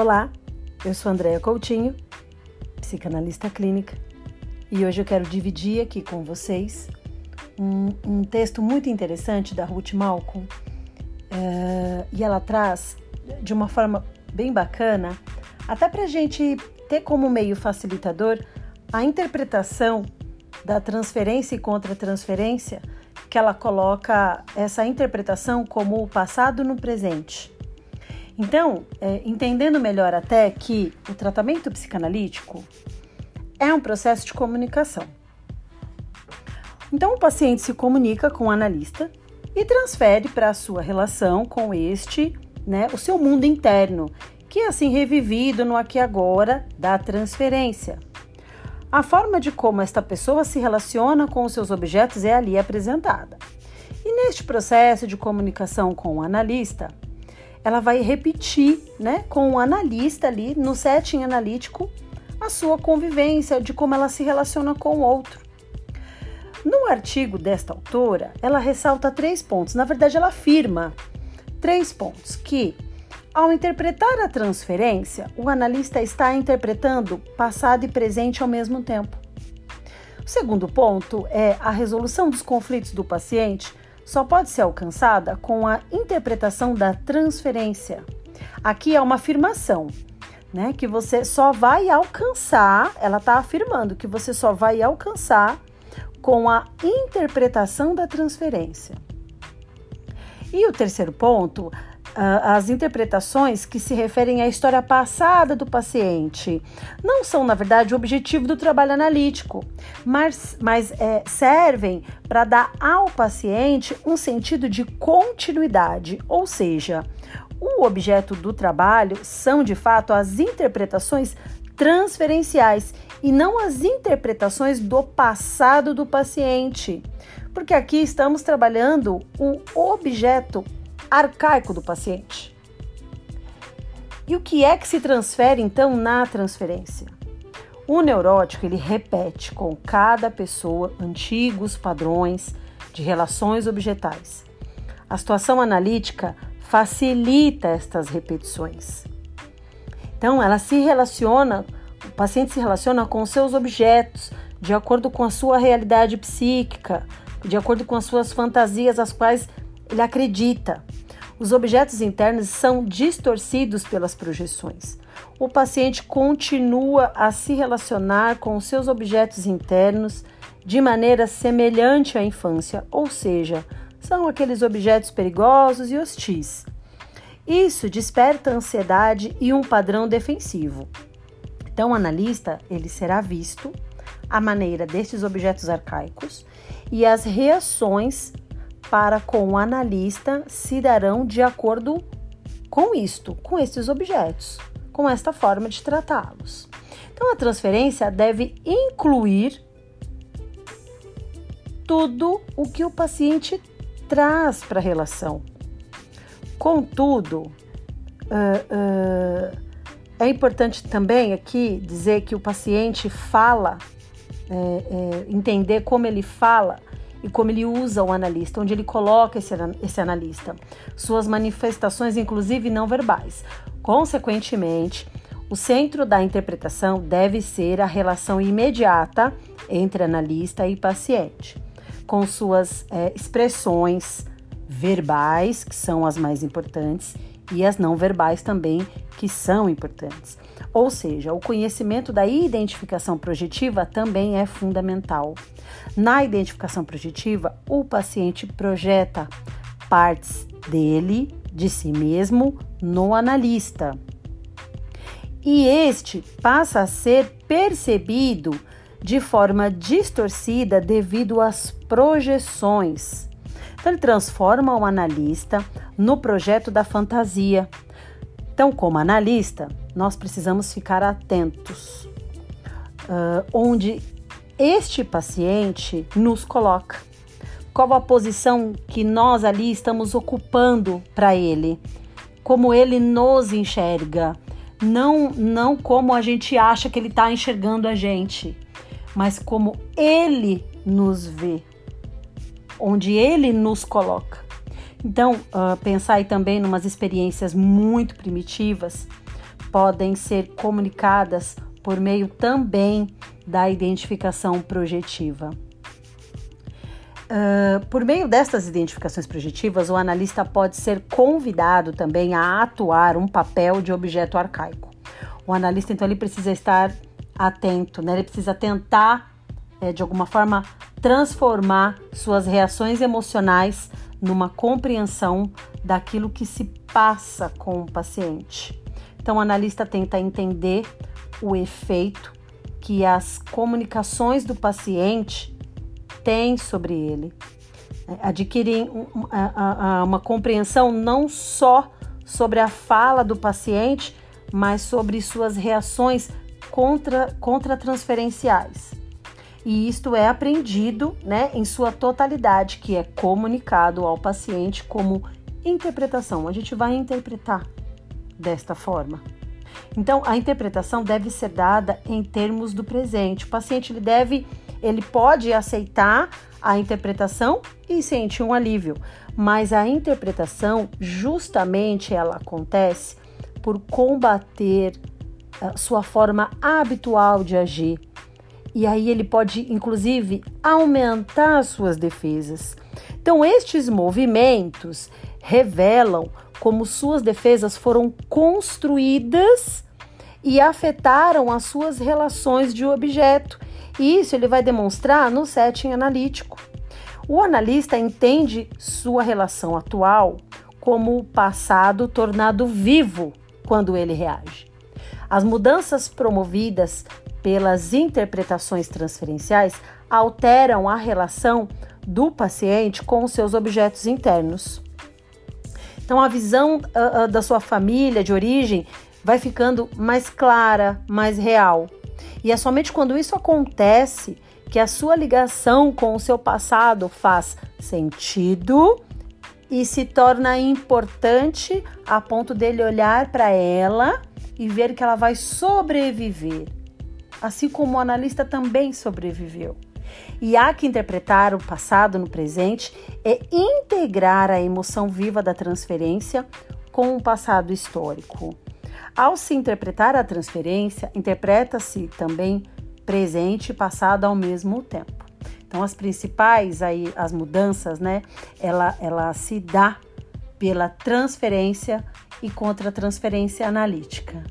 Olá, eu sou Andréa Coutinho, psicanalista clínica, e hoje eu quero dividir aqui com vocês um, um texto muito interessante da Ruth Malcolm, uh, e ela traz de uma forma bem bacana, até para a gente ter como meio facilitador a interpretação da transferência e contra-transferência, que ela coloca essa interpretação como o passado no presente. Então, é, entendendo melhor até que o tratamento psicanalítico é um processo de comunicação. Então, o paciente se comunica com o analista e transfere para a sua relação com este, né, o seu mundo interno, que é assim revivido no aqui e agora da transferência. A forma de como esta pessoa se relaciona com os seus objetos é ali apresentada. E neste processo de comunicação com o analista, ela vai repetir, né, com o analista ali no setting analítico, a sua convivência, de como ela se relaciona com o outro. No artigo desta autora, ela ressalta três pontos. Na verdade, ela afirma três pontos que ao interpretar a transferência, o analista está interpretando passado e presente ao mesmo tempo. O segundo ponto é a resolução dos conflitos do paciente só pode ser alcançada com a interpretação da transferência. Aqui é uma afirmação, né? Que você só vai alcançar, ela está afirmando que você só vai alcançar com a interpretação da transferência. E o terceiro ponto as interpretações que se referem à história passada do paciente não são, na verdade, o objetivo do trabalho analítico, mas, mas é, servem para dar ao paciente um sentido de continuidade, ou seja, o objeto do trabalho são de fato as interpretações transferenciais e não as interpretações do passado do paciente. Porque aqui estamos trabalhando o objeto arcaico do paciente. E o que é que se transfere então na transferência? O neurótico ele repete com cada pessoa antigos padrões de relações objetais. A situação analítica facilita estas repetições. Então, ela se relaciona, o paciente se relaciona com seus objetos de acordo com a sua realidade psíquica, de acordo com as suas fantasias, as quais ele acredita. Os objetos internos são distorcidos pelas projeções. O paciente continua a se relacionar com os seus objetos internos de maneira semelhante à infância, ou seja, são aqueles objetos perigosos e hostis. Isso desperta ansiedade e um padrão defensivo. Então, o analista ele será visto a maneira destes objetos arcaicos e as reações para com o analista se darão de acordo com isto, com estes objetos, com esta forma de tratá-los. Então, a transferência deve incluir tudo o que o paciente traz para a relação. Contudo, uh, uh, é importante também aqui dizer que o paciente fala, é, é, entender como ele fala e como ele usa o analista, onde ele coloca esse, esse analista, suas manifestações, inclusive não verbais. Consequentemente, o centro da interpretação deve ser a relação imediata entre analista e paciente, com suas é, expressões verbais, que são as mais importantes, e as não verbais também, que são importantes. Ou seja, o conhecimento da identificação projetiva também é fundamental. Na identificação projetiva, o paciente projeta partes dele, de si mesmo, no analista. E este passa a ser percebido de forma distorcida devido às projeções. Então, ele transforma o analista no projeto da fantasia. Então, como analista, nós precisamos ficar atentos uh, onde este paciente nos coloca. Qual a posição que nós ali estamos ocupando para ele? Como ele nos enxerga? Não, não como a gente acha que ele está enxergando a gente, mas como ele nos vê, onde ele nos coloca. Então, uh, pensar aí também em umas experiências muito primitivas podem ser comunicadas por meio também da identificação projetiva. Uh, por meio destas identificações projetivas, o analista pode ser convidado também a atuar um papel de objeto arcaico. O analista, então, ele precisa estar atento, né? ele precisa tentar, é, de alguma forma, transformar suas reações emocionais numa compreensão daquilo que se passa com o paciente. Então, o analista tenta entender o efeito que as comunicações do paciente têm sobre ele, adquirem uma compreensão não só sobre a fala do paciente, mas sobre suas reações contra, contra transferenciais. E isto é aprendido né, em sua totalidade, que é comunicado ao paciente como interpretação. A gente vai interpretar desta forma. Então, a interpretação deve ser dada em termos do presente. O paciente ele deve, ele pode aceitar a interpretação e sentir um alívio, mas a interpretação justamente ela acontece por combater a sua forma habitual de agir. E aí ele pode, inclusive, aumentar suas defesas. Então, estes movimentos revelam como suas defesas foram construídas e afetaram as suas relações de objeto. E isso ele vai demonstrar no setting analítico. O analista entende sua relação atual como o passado tornado vivo quando ele reage. As mudanças promovidas pelas interpretações transferenciais alteram a relação do paciente com seus objetos internos. Então, a visão uh, uh, da sua família de origem vai ficando mais clara, mais real. E é somente quando isso acontece que a sua ligação com o seu passado faz sentido e se torna importante a ponto dele olhar para ela e ver que ela vai sobreviver, assim como o analista também sobreviveu. E há que interpretar o passado no presente e integrar a emoção viva da transferência com o passado histórico. Ao se interpretar a transferência, interpreta-se também presente e passado ao mesmo tempo. Então, as principais aí, as mudanças, né? Ela, ela se dá pela transferência e contra transferência analítica.